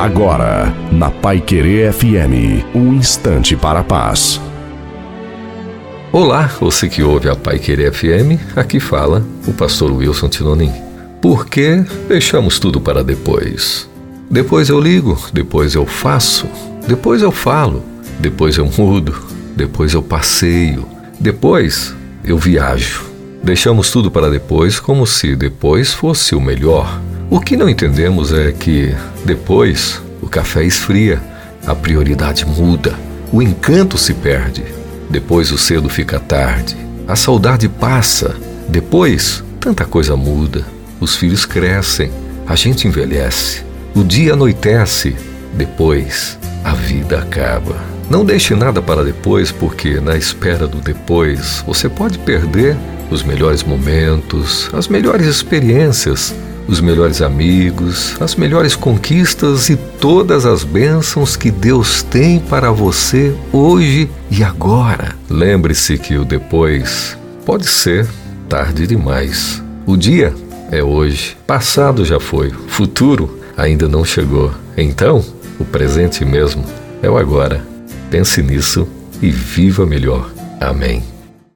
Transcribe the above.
Agora, na Pai Querer FM, um instante para a paz. Olá, você que ouve a Pai Querer FM, aqui fala o pastor Wilson Tinonim. Por que deixamos tudo para depois? Depois eu ligo, depois eu faço, depois eu falo, depois eu mudo, depois eu passeio, depois eu viajo. Deixamos tudo para depois como se depois fosse o melhor. O que não entendemos é que depois o café esfria, a prioridade muda, o encanto se perde. Depois o cedo fica tarde, a saudade passa. Depois tanta coisa muda, os filhos crescem, a gente envelhece, o dia anoitece. Depois a vida acaba. Não deixe nada para depois, porque na espera do depois você pode perder os melhores momentos, as melhores experiências, os melhores amigos, as melhores conquistas e todas as bênçãos que Deus tem para você hoje e agora. Lembre-se que o depois pode ser tarde demais. O dia é hoje, passado já foi, futuro ainda não chegou. Então, o presente mesmo é o agora. Pense nisso e viva melhor. Amém.